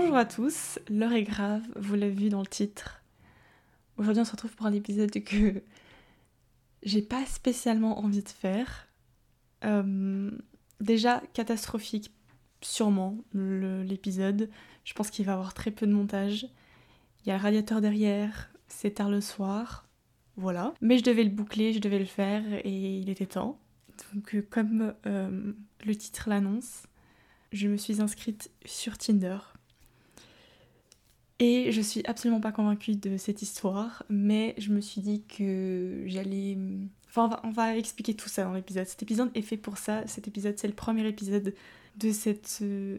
Bon. Bonjour à tous, l'heure est grave, vous l'avez vu dans le titre. Aujourd'hui on se retrouve pour un épisode que j'ai pas spécialement envie de faire. Euh, déjà catastrophique sûrement l'épisode. Je pense qu'il va avoir très peu de montage. Il y a le radiateur derrière, c'est tard le soir. Voilà. Mais je devais le boucler, je devais le faire et il était temps. Donc euh, comme euh, le titre l'annonce, je me suis inscrite sur Tinder. Et je suis absolument pas convaincue de cette histoire, mais je me suis dit que j'allais... Enfin, on va, expliquer tout ça dans l'épisode. Cet épisode est fait pour ça. Cet épisode, c'est le premier épisode de cette euh,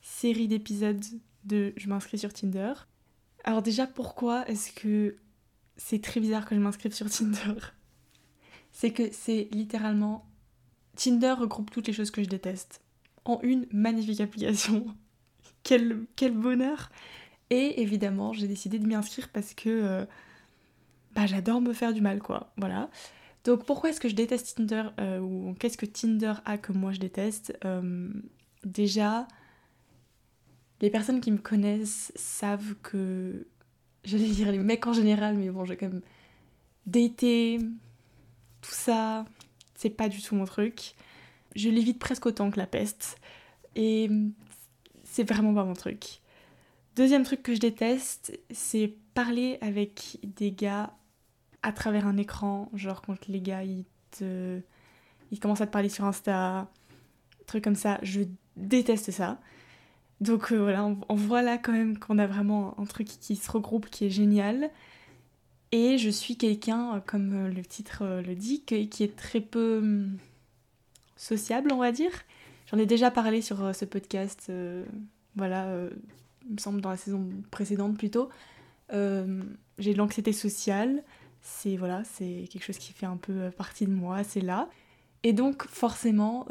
série d'épisodes de Je m'inscris sur Tinder. Alors déjà, pourquoi est-ce que c'est très bizarre que je m'inscrive sur Tinder? C'est que c'est littéralement... Tinder regroupe toutes les choses que je déteste en une magnifique application. quel, quel bonheur Et évidemment, j'ai décidé de m'y inscrire parce que euh, bah, j'adore me faire du mal, quoi. Voilà. Donc pourquoi est-ce que je déteste Tinder euh, ou qu'est-ce que Tinder a que moi je déteste euh, Déjà, les personnes qui me connaissent savent que j'allais dire les mecs en général, mais bon, j'ai quand même daté, tout ça, c'est pas du tout mon truc je l'évite presque autant que la peste. Et c'est vraiment pas mon truc. Deuxième truc que je déteste, c'est parler avec des gars à travers un écran, genre quand les gars ils commencent à te parler sur Insta, trucs comme ça, je déteste ça. Donc euh, voilà, on, voit là quand même qu'on a vraiment un truc qui se regroupe qui est génial. Et je suis quelqu'un, comme euh, le titre euh, le dit, qui est très peu hum, sociable, on va dire. J'en ai déjà parlé sur euh, ce podcast, euh, voilà, euh, me semble dans la saison précédente plutôt. j'ai de l'anxiété sociale, c'est voilà, c'est quelque chose qui fait un peu partie de moi, c'est là. Et donc forcément,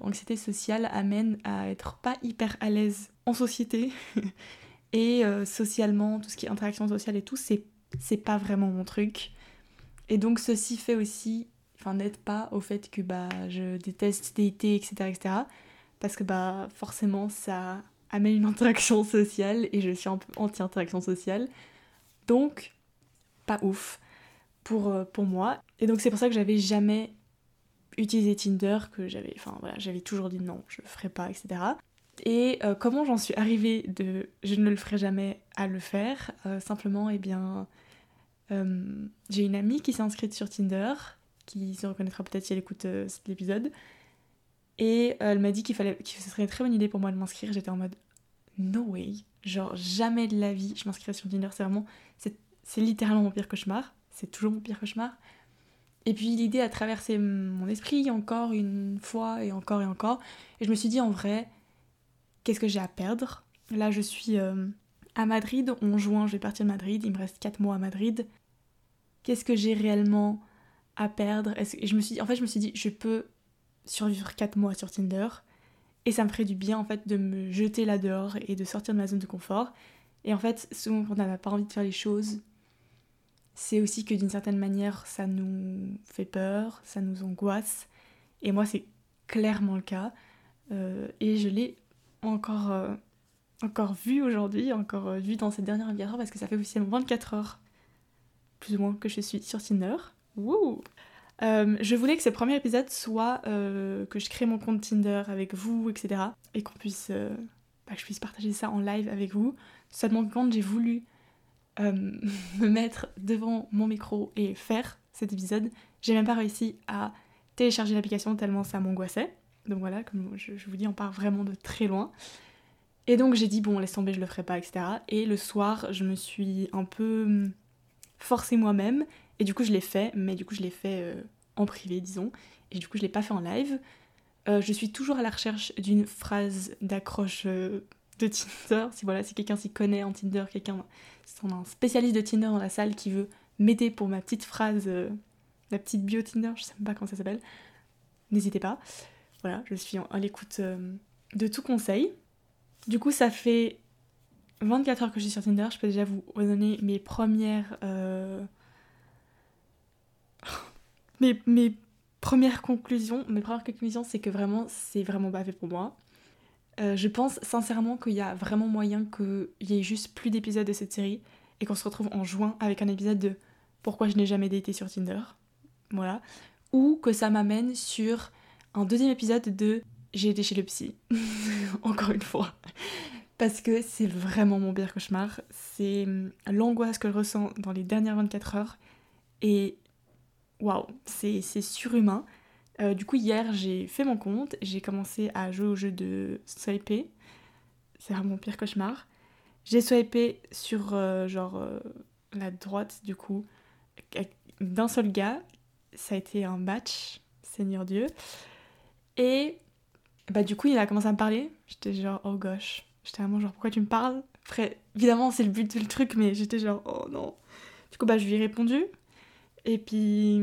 anxiété sociale amène à être pas hyper à l'aise en société et socialement, tout ce qui est interaction sociale et tout, c'est c'est pas vraiment mon truc. Et donc ceci fait aussi enfin n'aide pas au fait que bah je déteste dater, etc., etc. Parce que bah forcément ça amène une interaction sociale et je suis un peu anti-interaction sociale. Donc, pas ouf pour, euh, pour moi. Et donc c'est pour ça que j'avais jamais utilisé Tinder, que j'avais, enfin voilà, j'avais toujours dit non, je le ferai pas, etc. Et euh, comment j'en suis arrivée de je ne le ferai jamais à le faire euh, Simplement, eh bien, j'ai une amie qui s'est inscrite sur Tinder qui se reconnaîtra peut-être si elle écoute cet épisode. Et euh, elle m'a dit qu'il fallait, que ce serait une très bonne idée pour moi de m'inscrire. J'étais en mode no way, genre jamais de la vie je m'inscrirais sur Tinder. C'est vraiment, c'est littéralement mon pire cauchemar. C'est toujours mon pire cauchemar. Et puis l'idée a traversé mon esprit encore une fois et encore et encore. Et je me suis dit en vrai, qu'est-ce que j'ai à perdre? Là je suis euh, à Madrid, en juin je vais partir de Madrid, il me reste 4 mois à Madrid. Qu'est-ce que j'ai réellement à perdre? Je me suis en fait, je me suis dit, je peux survivre 4 mois sur Tinder. Et ça me ferait du bien en fait de me jeter là dehors et de sortir de ma zone de confort. Et en fait, souvent quand on n'a pas envie de faire les choses, c'est aussi que d'une certaine manière ça nous fait peur, ça nous angoisse. Et moi c'est clairement le cas. Euh, et je l'ai encore, euh, encore vu aujourd'hui, encore euh, vu dans cette dernière 24 heures parce que ça fait officiellement 24 heures plus ou moins que je suis sur Tinder. Wouh euh, je voulais que ce premier épisode soit euh, que je crée mon compte Tinder avec vous, etc. Et qu'on puisse, euh, bah, que je puisse partager ça en live avec vous. Seulement quand j'ai voulu me mettre devant mon micro et faire cet épisode, j'ai même pas réussi à télécharger l'application tellement ça m'angoissait. Donc voilà, comme je, je, vous dis, on part vraiment de très loin. Et donc j'ai dit bon, laisse tomber, je le ferai pas, etc. Et le soir, je me suis un peu hum, forcée moi-même et du coup, je l'ai fait, mais du coup, je l'ai fait euh, en privé, disons. Et du coup, je l'ai pas fait en live. Euh, je suis toujours à la recherche d'une phrase d'accroche euh, de Tinder. Si voilà, si quelqu'un s'y connaît en Tinder, quelqu'un, un spécialiste de Tinder dans la salle qui veut m'aider pour ma petite phrase, la petite bio Tinder, je sais même pas comment ça s'appelle. N'hésitez pas. Voilà, je suis à l'écoute de tout conseil. Du coup, ça fait 24 heures que je suis sur Tinder. Je peux déjà vous donner mes premières mes, premières conclusions, mes premières conclusions, c'est que vraiment, c'est vraiment pas fait pour moi. Euh, je pense sincèrement qu'il y a vraiment moyen qu'il y ait juste plus d'épisodes de cette série et qu'on se retrouve en juin avec un épisode de Pourquoi je n'ai jamais daté sur Tinder. Voilà. Ou que ça m'amène sur un deuxième épisode de J'ai été chez le psy. Encore une fois. Parce que c'est vraiment mon pire cauchemar. C'est hum, l'angoisse que je ressens dans les dernières 24 heures. Et waouh, c'est surhumain. Euh, du coup, hier, j'ai fait mon compte, j'ai commencé à jouer au jeu de swiper. C'est mon pire cauchemar. J'ai swipé sur euh, genre euh, la droite, du coup, d'un seul gars. Ça a été un match, Seigneur Dieu. Et bah, du coup, il a commencé à me parler. J'étais genre, oh gosh. J'étais vraiment genre, pourquoi tu me parles? Après, évidemment, c'est le but du truc, mais j'étais genre, oh non. Du coup, bah, je lui ai répondu. Et puis,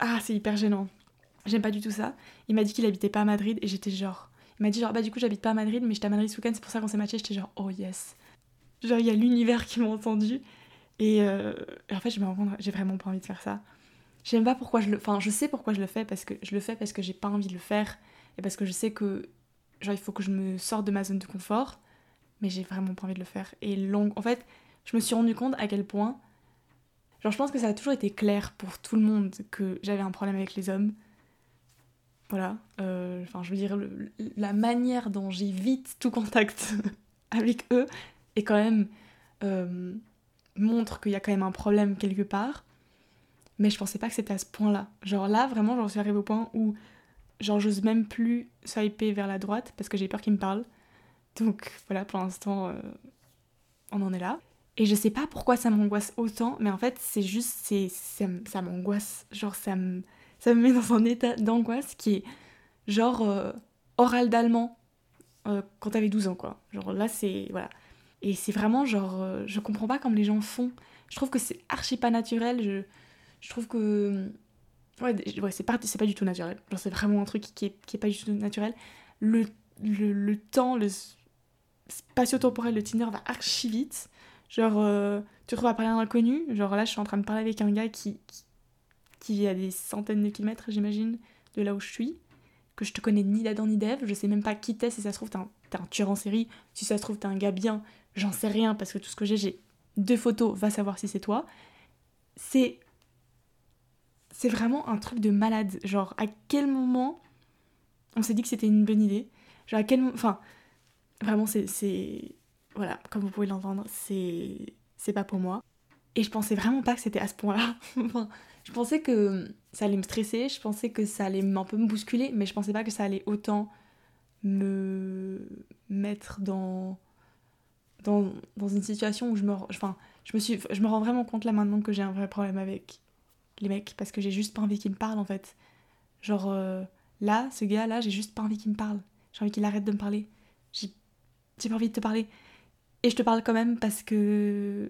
ah, c'est hyper gênant. J'aime pas du tout ça. Il m'a dit qu'il habitait pas à Madrid et j'étais genre. Il m'a dit genre, bah du coup, j'habite pas à Madrid, mais j'étais à Madrid ce week-end, c'est pour ça qu'on s'est matché. J'étais genre, oh yes. Genre, il y a l'univers qui m'a entendu. Et, euh, en fait, je me rends compte, j'ai vraiment pas envie de faire ça. J'aime pas pourquoi je le. Enfin, je sais pourquoi je le fais, parce que je le fais parce que j'ai pas envie de le faire. Et parce que je sais que. Genre, il faut que je me sorte de ma zone de confort. Mais j'ai vraiment pas envie de le faire. Et long. En fait, je me suis rendu compte à quel point Genre, je pense que ça a toujours été clair pour tout le monde que j'avais un problème avec les hommes. Voilà. Euh, enfin, je veux dire, la manière dont j'évite tout contact avec eux est quand même. Euh, montre qu'il y a quand même un problème quelque part. Mais je pensais pas que c'était à ce point-là. Genre là, vraiment, j'en suis arrivée au point où. Genre, j'ose même plus swiper vers la droite parce que j'ai peur qu'ils me parlent. Donc voilà, pour l'instant, euh, on en est là. Et je sais pas pourquoi ça m'angoisse autant, mais en fait, c'est juste, c'est, ça, m'angoisse. Genre, ça me, ça me met dans un état d'angoisse qui est genre euh, oral d'allemand euh, quand t'avais 12 ans, quoi. Genre là, c'est. Voilà. Et c'est vraiment genre. Euh, je comprends pas comme les gens font. Je trouve que c'est archi pas naturel. Je, je trouve que. Ouais, ouais c'est pas, pas du tout naturel. Genre, c'est vraiment un truc qui est, qui est pas du tout naturel. Le, le, le temps, le spatio-temporel de Tinder va archi vite. Genre, euh, tu te retrouves à parler à un inconnu. Genre là, je suis en train de parler avec un gars qui, qui, vit à des centaines de kilomètres, j'imagine, de là où je suis. Que je te connais ni d'Adam ni d'Ève. Je sais même pas qui t'es. Si ça se trouve, t'es un, un, tueur en série. Si ça se trouve, t'es un gars bien. J'en sais rien parce que tout ce que j'ai, j'ai deux photos. Va savoir si c'est toi. C'est. C'est vraiment un truc de malade. Genre, à quel moment on s'est dit que c'était une bonne idée? Genre, à quel moment. Enfin, vraiment, c'est voilà, comme vous pouvez l'entendre, c'est c'est pas pour moi. Et je pensais vraiment pas que c'était à ce point-là. je pensais que ça allait me stresser, je pensais que ça allait un peu me bousculer, mais je pensais pas que ça allait autant me mettre dans dans, dans une situation où je me enfin, je me suis je me rends vraiment compte là maintenant que j'ai un vrai problème avec les mecs parce que j'ai juste pas envie qu'ils me parlent en fait. Genre euh, là, ce gars là, j'ai juste pas envie qu'il me parle. J'ai envie qu'il arrête de me parler. J'ai pas envie de te parler. Et je te parle quand même parce que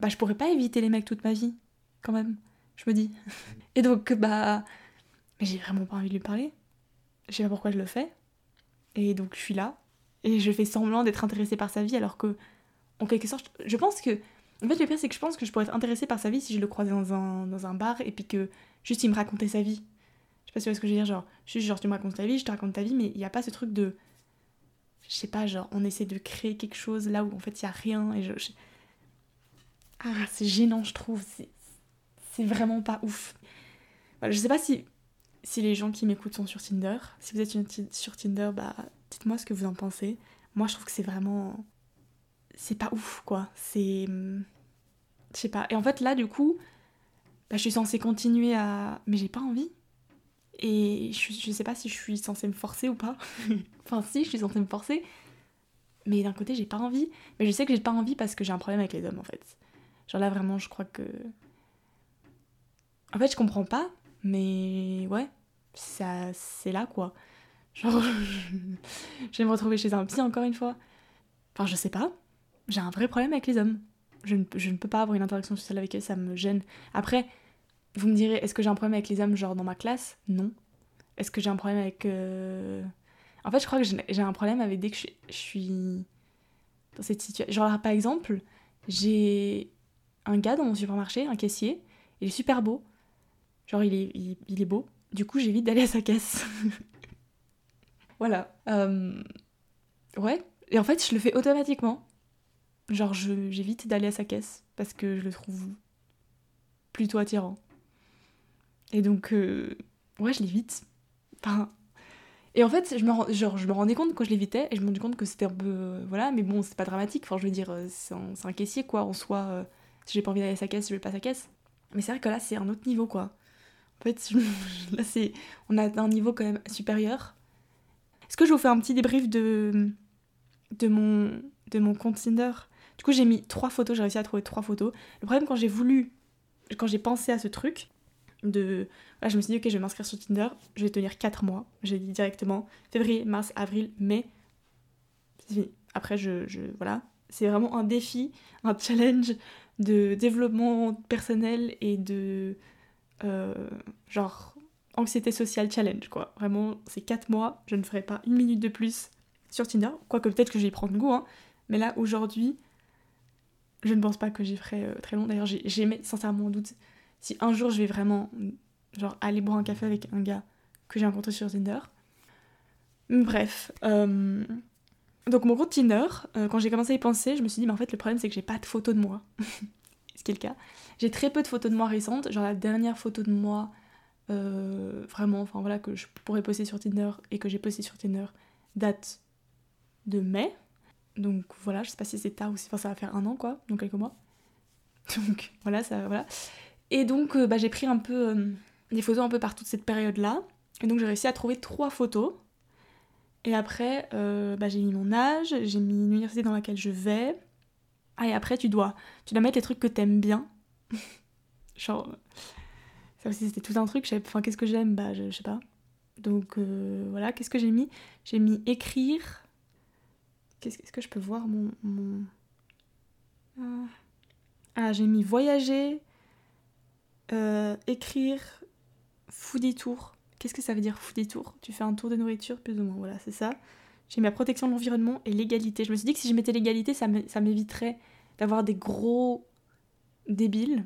bah, je pourrais pas éviter les mecs toute ma vie, quand même, je me dis. Et donc, bah, mais j'ai vraiment pas envie de lui parler. Je sais pas pourquoi je le fais. Et donc, je suis là. Et je fais semblant d'être intéressée par sa vie alors que, en quelque sorte, je pense que. En fait, le pire, c'est que je pense que je pourrais être intéressée par sa vie si je le croisais dans un, dans un bar et puis que juste il me racontait sa vie. Je sais pas si tu vois ce que je veux dire, genre, juste genre tu me racontes ta vie, je te raconte ta vie, mais il n'y a pas ce truc de je sais pas, genre on essaie de créer quelque chose là où en fait il y a rien et je, ah c'est gênant je trouve, c'est vraiment pas ouf. Voilà, je sais pas si si les gens qui m'écoutent sont sur Tinder, si vous êtes sur Tinder, bah dites-moi ce que vous en pensez. Moi je trouve que c'est vraiment c'est pas ouf quoi, c'est je sais pas. Et en fait là du coup, bah, je suis censée continuer à mais j'ai pas envie. Et je, je sais pas si je suis censée me forcer ou pas. enfin, si, je suis censée me forcer. Mais d'un côté, j'ai pas envie. Mais je sais que j'ai pas envie parce que j'ai un problème avec les hommes, en fait. Genre là, vraiment, je crois que. En fait, je comprends pas, mais ouais, ça, c'est là quoi. Genre, je vais me retrouver chez un psy encore une fois. Enfin, je sais pas. J'ai un vrai problème avec les hommes. Je ne, je ne peux pas avoir une interaction sociale avec eux, ça me gêne. Après, vous me direz, est-ce que j'ai un problème avec les hommes, genre dans ma classe? Non. Est-ce que j'ai un problème avec. Euh, en fait, je crois que j'ai un problème avec dès que je, suis dans cette situation. Genre, par exemple, j'ai un gars dans mon supermarché, un caissier, il est super beau. Genre, il est, il, est beau. Du coup, j'évite d'aller à sa caisse. voilà. Euh, Ouais. Et en fait, je le fais automatiquement. Genre, j'évite d'aller à sa caisse parce que je le trouve plutôt attirant. Et donc, euh, ouais, je l'évite. Enfin. Et en fait, je me, genre, je me rendais compte quand je l'évitais et je me rendais compte que c'était un peu. Euh, voilà, mais bon, c'est pas dramatique. Enfin, je veux dire, euh, c'est un, caissier quoi. En soi, si j'ai pas envie d'aller à sa caisse, je vais pas à sa caisse. Mais c'est vrai que là, c'est un autre niveau quoi. En fait, là, c'est. On a un niveau quand même supérieur. Est-ce que je vous fais un petit débrief de. de mon. de mon compte Tinder? Du coup, j'ai mis trois photos, j'ai réussi à trouver trois photos. Le problème, quand j'ai voulu, quand j'ai pensé à ce truc, je me suis dit, ok, je vais m'inscrire sur Tinder, je vais tenir quatre mois. J'ai dit directement février, mars, avril, mai. C'est fini. Après, je. Voilà. C'est vraiment un défi, un challenge de développement personnel et de. Euh, genre. Anxiété sociale challenge, quoi. Vraiment, c'est quatre mois, je ne ferai pas une minute de plus sur Tinder. Quoique peut-être que je vais y prendre goût, hein. Mais là, aujourd'hui, je ne pense pas que j'y ferai euh, très long. D'ailleurs, j'ai mis sincèrement en doute si un jour je vais vraiment genre aller boire un café avec un gars que j'ai rencontré sur Tinder. Bref. Euh, donc mon compte Tinder, euh, quand j'ai commencé à y penser, je me suis dit, mais en fait le problème c'est que j'ai pas de photos de moi. Ce qui est le cas. J'ai très peu de photos de moi récentes. Genre la dernière photo de moi, vraiment, enfin voilà, que je pourrais poster sur Tinder et que j'ai posté sur Tinder, date de mai. Donc voilà, je sais pas si c'est tard ou si enfin, ça va faire un an quoi, donc quelques mois. Donc voilà, ça voilà. Et donc euh, bah, j'ai pris un peu euh, des photos un peu par toute cette période-là. Et donc j'ai réussi à trouver trois photos. Et après, euh, bah, j'ai mis mon âge, j'ai mis l'université dans laquelle je vais. Ah et après tu dois, tu dois mettre les trucs que t'aimes bien. Genre, ça aussi c'était tout un truc. Enfin qu'est-ce que j'aime? Bah je, je, sais pas. Donc voilà, qu'est-ce que j'ai mis? J'ai mis écrire, Qu'est-ce que je peux voir? Mon. Ah, ah, j'ai mis voyager, euh, écrire, foodie tour. Qu'est-ce que ça veut dire foodie tour Tu fais un tour de nourriture, plus ou moins, voilà, c'est ça. J'ai mis la protection de l'environnement et l'égalité. Je me suis dit que si je mettais l'égalité, ça m'éviterait d'avoir des gros débiles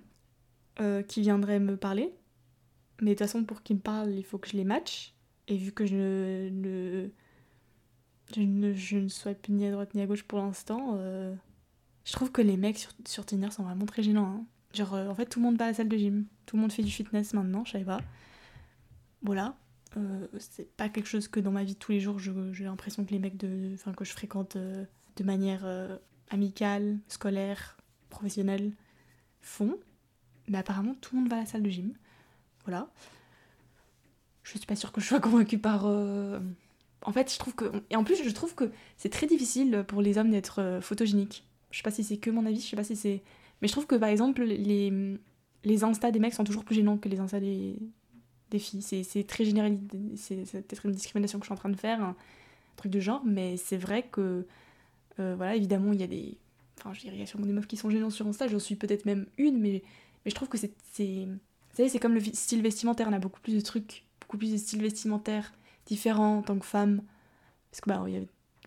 euh, qui viendraient me parler. Mais de toute façon, pour qu'ils me parlent, il faut que je les match. Et vu que je ne je ne, je ne souhaite ni à droite ni à gauche pour l'instant. Euh, je trouve que les mecs sur, sur Tinder sont vraiment très gênants. Hein. Genre, euh, en fait, tout le monde va à la salle de gym. Tout le monde fait du fitness maintenant, je savais pas. Voilà. Euh, c'est pas quelque chose que dans ma vie de tous les jours, j'ai l'impression que les mecs de, enfin, que je fréquente de manière amicale, scolaire, professionnelle font. Mais apparemment, tout le monde va à la salle de gym. Voilà. Je suis pas sûre que je sois convaincue par en fait, je trouve que. Et en plus, je trouve que c'est très difficile pour les hommes d'être euh, photogéniques. Je sais pas si c'est que mon avis, je sais pas si c'est. Mais je trouve que par exemple, les, les Insta des mecs sont toujours plus gênants que les Insta des, filles. C'est très généralisé. C'est peut-être une discrimination que je suis en train de faire, un truc de genre, mais c'est vrai que. Euh, voilà, évidemment, il y a des. Enfin, je dirais, il y a sûrement des meufs qui sont gênantes sur Insta, j'en suis peut-être même une, mais, mais je trouve que c'est. Vous savez, c'est comme le style vestimentaire, on a beaucoup plus de trucs, beaucoup plus de styles vestimentaires différents en tant que femme, parce que bah, il y a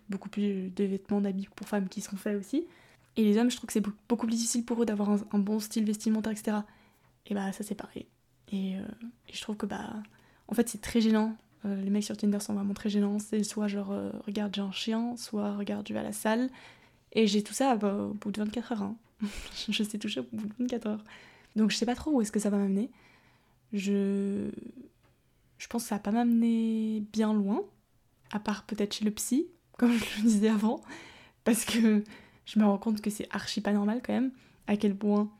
beaucoup plus de vêtements, d'habits pour femmes qui sont faits aussi. Et les hommes, je trouve que c'est beaucoup plus difficile pour eux d'avoir un, bon style vestimentaire, etc. Et bah ça c'est pareil. Et, euh, et, je trouve que bah en fait c'est très gênant. Euh, les mecs sur Tinder sont vraiment très gênants. C'est soit genre euh, regarde j'ai un chien, soit regarde je vais à la salle. Et j'ai tout ça bah, au bout de 24 heures. Hein. je sais toucher au bout de 24 heures. Donc je sais pas trop où est-ce que ça va m'amener. Je je pense que ça va pas m'amener bien loin, à part peut-être chez le psy, comme je le disais avant, parce que je me rends compte que c'est archi pas normal quand même, à quel point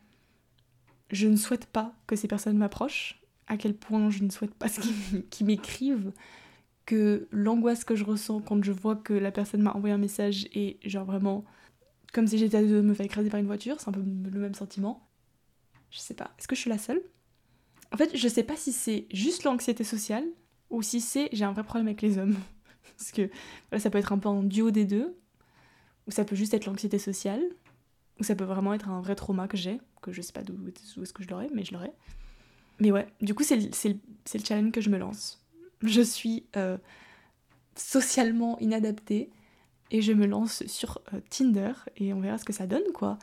je ne souhaite pas que ces personnes m'approchent, à quel point je ne souhaite pas qu'ils m'écrivent, que l'angoisse que je ressens quand je vois que la personne m'a envoyé un message est genre vraiment comme si j'étais de me faire écraser par une voiture, c'est un peu le même sentiment. Je sais pas, est-ce que je suis la seule? En fait, je sais pas si c'est juste l'anxiété sociale ou si c'est j'ai un vrai problème avec les hommes. Parce que ça peut être un peu en duo des deux, ou ça peut juste être l'anxiété sociale, ou ça peut vraiment être un vrai trauma que j'ai, que je sais pas d'où est-ce que je l'aurais, mais je l'aurais. Mais ouais, du coup, c'est le, le, challenge que je me lance. Je suis euh, socialement inadaptée et je me lance sur euh, Tinder et on verra ce que ça donne, quoi.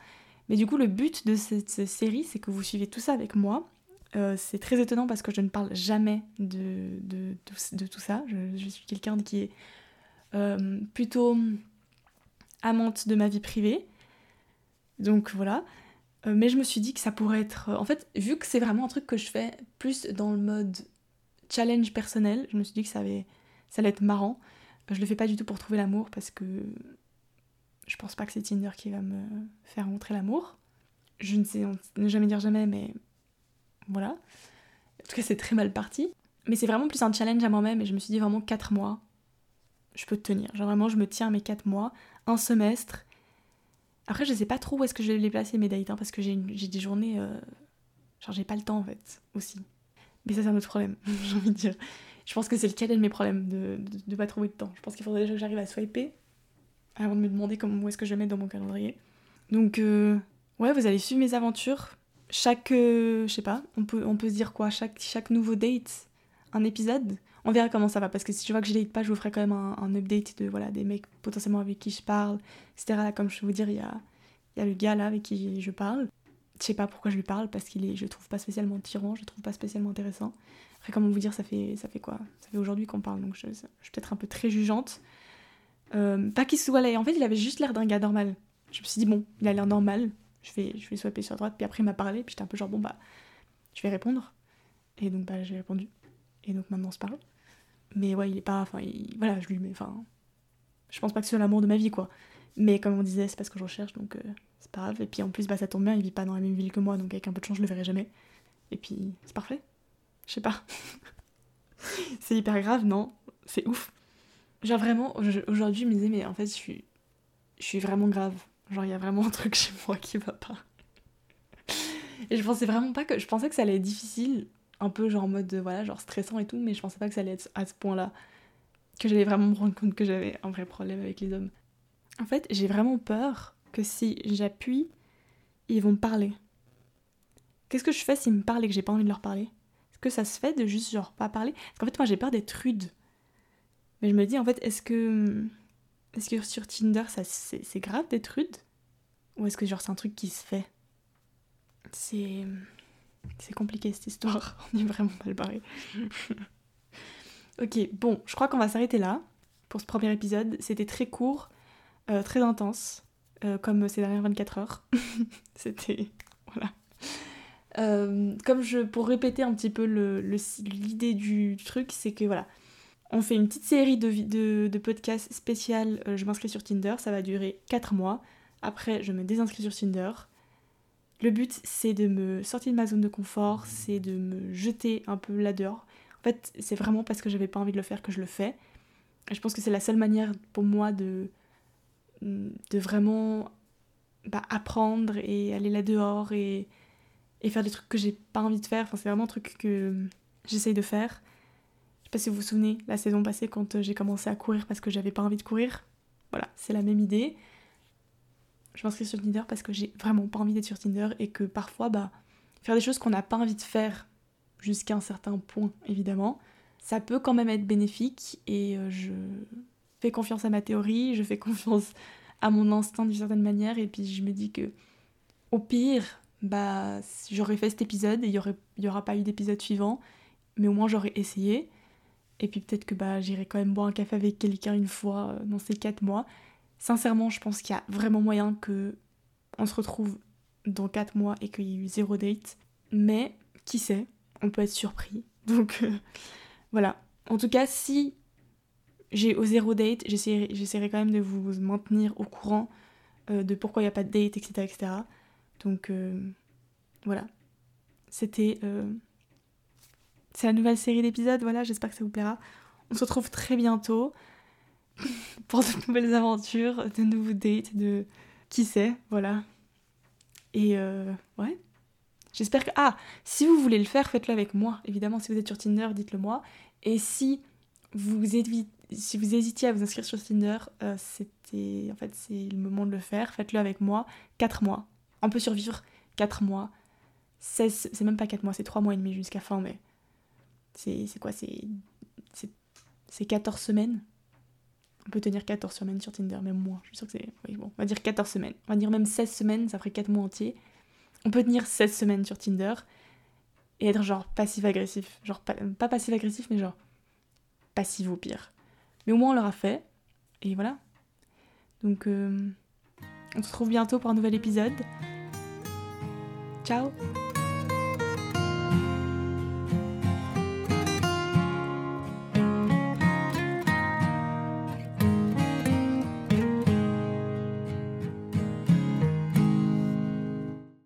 Mais du coup, le but de cette série, c'est que vous suivez tout ça avec moi euh, c'est très étonnant parce que je ne parle jamais de, de, de, tout ça. Je, suis quelqu'un qui est plutôt amante de ma vie privée. Donc voilà. Euh, mais je me suis dit que ça pourrait être. En fait, vu que c'est vraiment un truc que je fais plus dans le mode challenge personnel, je me suis dit que ça, ça allait être marrant. Je le fais pas du tout pour trouver l'amour parce que je pense pas que c'est Tinder qui va me faire montrer l'amour. Je ne sais ne jamais dire jamais, mais voilà. En tout cas, c'est très mal parti. Mais c'est vraiment plus un challenge à moi-même et je me suis dit vraiment 4 mois, je peux tenir. Genre vraiment, je me tiens mes 4 mois, un semestre. Après, je sais pas trop où est-ce que je vais les placer mes dates, hein, parce que j'ai des journées. Euh... Genre, j'ai pas le temps en fait, aussi. Mais ça, c'est un autre problème, j'ai envie de dire. Je pense que c'est le cadet de mes problèmes, de, de, pas trouver de temps. Je pense qu'il faudrait déjà que j'arrive à swiper avant de me demander comment, où est-ce que je vais mettre dans mon calendrier. Donc, euh, ouais, vous allez suivre mes aventures. Chaque. Euh, je sais pas, on peut, on peut se dire quoi? Chaque, chaque nouveau date, un épisode? On verra comment ça va, parce que si je vois que je date pas, je vous ferai quand même un, update de voilà, des mecs potentiellement avec qui je parle, etc. Comme je vous dire, il y a, y a le gars là avec qui je parle. Je sais pas pourquoi je lui parle, parce qu'il est, je trouve pas spécialement tyran, je trouve pas spécialement intéressant. Après, comment vous dire, ça fait, ça fait quoi? Ça fait aujourd'hui qu'on parle, donc je, je suis peut-être un peu très jugeante. Euh, pas qu'il soit là, en fait, il avait juste l'air d'un gars normal. Je me suis dit, bon, il a l'air normal, je vais, je vais swapper sur droite, puis après il m'a parlé, puis j'étais un peu genre, bon bah, je vais répondre. Et donc, bah, j'ai répondu. Et donc maintenant on se parle. Mais ouais, il est pas. Enfin, voilà, je lui mets. Enfin, je pense pas que ce soit l'amour de ma vie, quoi. Mais comme on disait, c'est pas ce que je recherche, donc euh, c'est pas grave. Et puis en plus, bah, ça tombe bien, il vit pas dans la même ville que moi, donc avec un peu de chance, je le verrai jamais. Et puis, c'est parfait. Je sais pas. c'est hyper grave, non? C'est ouf. Genre vraiment, aujourd'hui, je me disais, mais en fait, je suis, je suis vraiment grave. Genre, il y a vraiment un truc chez moi qui va pas. Et je pensais vraiment pas que. Je pensais que ça allait être difficile un peu genre en mode voilà genre stressant et tout mais je pensais pas que ça allait être à ce point là que j'allais vraiment me rendre compte que j'avais un vrai problème avec les hommes. En fait j'ai vraiment peur que si j'appuie ils vont me parler. Qu'est-ce que je fais s'ils me parlent et que j'ai pas envie de leur parler? Est-ce que ça se fait de juste genre pas parler? Parce qu'en fait moi j'ai peur d'être rude. Mais je me dis en fait est-ce que est-ce que sur Tinder ça c'est grave d'être rude? Ou est-ce que genre c'est un truc qui se fait? C'est c'est compliqué cette histoire, on est vraiment mal barré. ok, bon, je crois qu'on va s'arrêter là pour ce premier épisode. C'était très court, euh, très intense, euh, comme ces dernières 24 heures. C'était. Voilà. Euh, comme je. Pour répéter un petit peu l'idée du truc, c'est que voilà. On fait une petite série de podcasts spécial. je m'inscris sur Tinder, ça va durer 4 mois. Après, je me désinscris sur Tinder. Le but, c'est de me sortir de ma zone de confort, c'est de me jeter un peu là-dehors. En fait, c'est vraiment parce que j'avais pas envie de le faire que je le fais. Je pense que c'est la seule manière pour moi de, de vraiment bah, apprendre et aller là-dehors et, et faire des trucs que j'ai pas envie de faire. Enfin, c'est vraiment un truc que j'essaye de faire. Je sais pas si vous vous souvenez, la saison passée, quand j'ai commencé à courir parce que j'avais pas envie de courir. Voilà, c'est la même idée je m'inscris sur Tinder parce que j'ai vraiment pas envie d'être sur Tinder et que parfois, bah, faire des choses qu'on n'a pas envie de faire jusqu'à un certain point, évidemment, ça peut quand même être bénéfique et euh, je fais confiance à ma théorie, je fais confiance à mon instinct d'une certaine manière et puis je me dis que au pire, bah, j'aurais fait cet épisode et il y aurait, aura pas eu d'épisode suivant, mais au moins j'aurais essayé. Et puis peut-être que bah, j'irai quand même boire un café avec quelqu'un une fois euh, dans ces quatre mois Sincèrement, je pense qu'il y a vraiment moyen que on se retrouve dans 4 mois et qu'il y ait eu zéro date. Mais qui sait, on peut être surpris. Donc euh, voilà. En tout cas, si j'ai au zéro date, j'essaierai quand même de vous maintenir au courant euh, de pourquoi il n'y a pas de date, etc. etc. Donc euh, voilà. C'était. C'est la nouvelle série d'épisodes, voilà, j'espère que ça vous plaira. On se retrouve très bientôt. pour de nouvelles aventures, de nouveaux dates, de qui sait, voilà. Et euh, ouais. J'espère que. Ah, si vous voulez le faire, faites-le avec moi. Évidemment, si vous êtes sur Tinder, dites-le moi. Et si vous, si vous hésitiez à vous inscrire sur Tinder, euh, c'était. En fait, c'est le moment de le faire. Faites-le avec moi. 4 mois. On peut survivre 4 mois. 16. C'est même pas 4 mois, c'est 3 mois et demi jusqu'à fin mai. C'est quoi C'est. C'est 14 semaines? On peut tenir 14 semaines sur Tinder, même moins. Je suis sûre que c'est. Oui, bon, on va dire 14 semaines. On va dire même 16 semaines, ça ferait 4 mois entiers. On peut tenir 16 semaines sur Tinder et être genre passif-agressif. Genre pas, pas passif-agressif, mais genre passif au pire. Mais au moins on l'aura fait. Et voilà. Donc, euh, On se retrouve bientôt pour un nouvel épisode. Ciao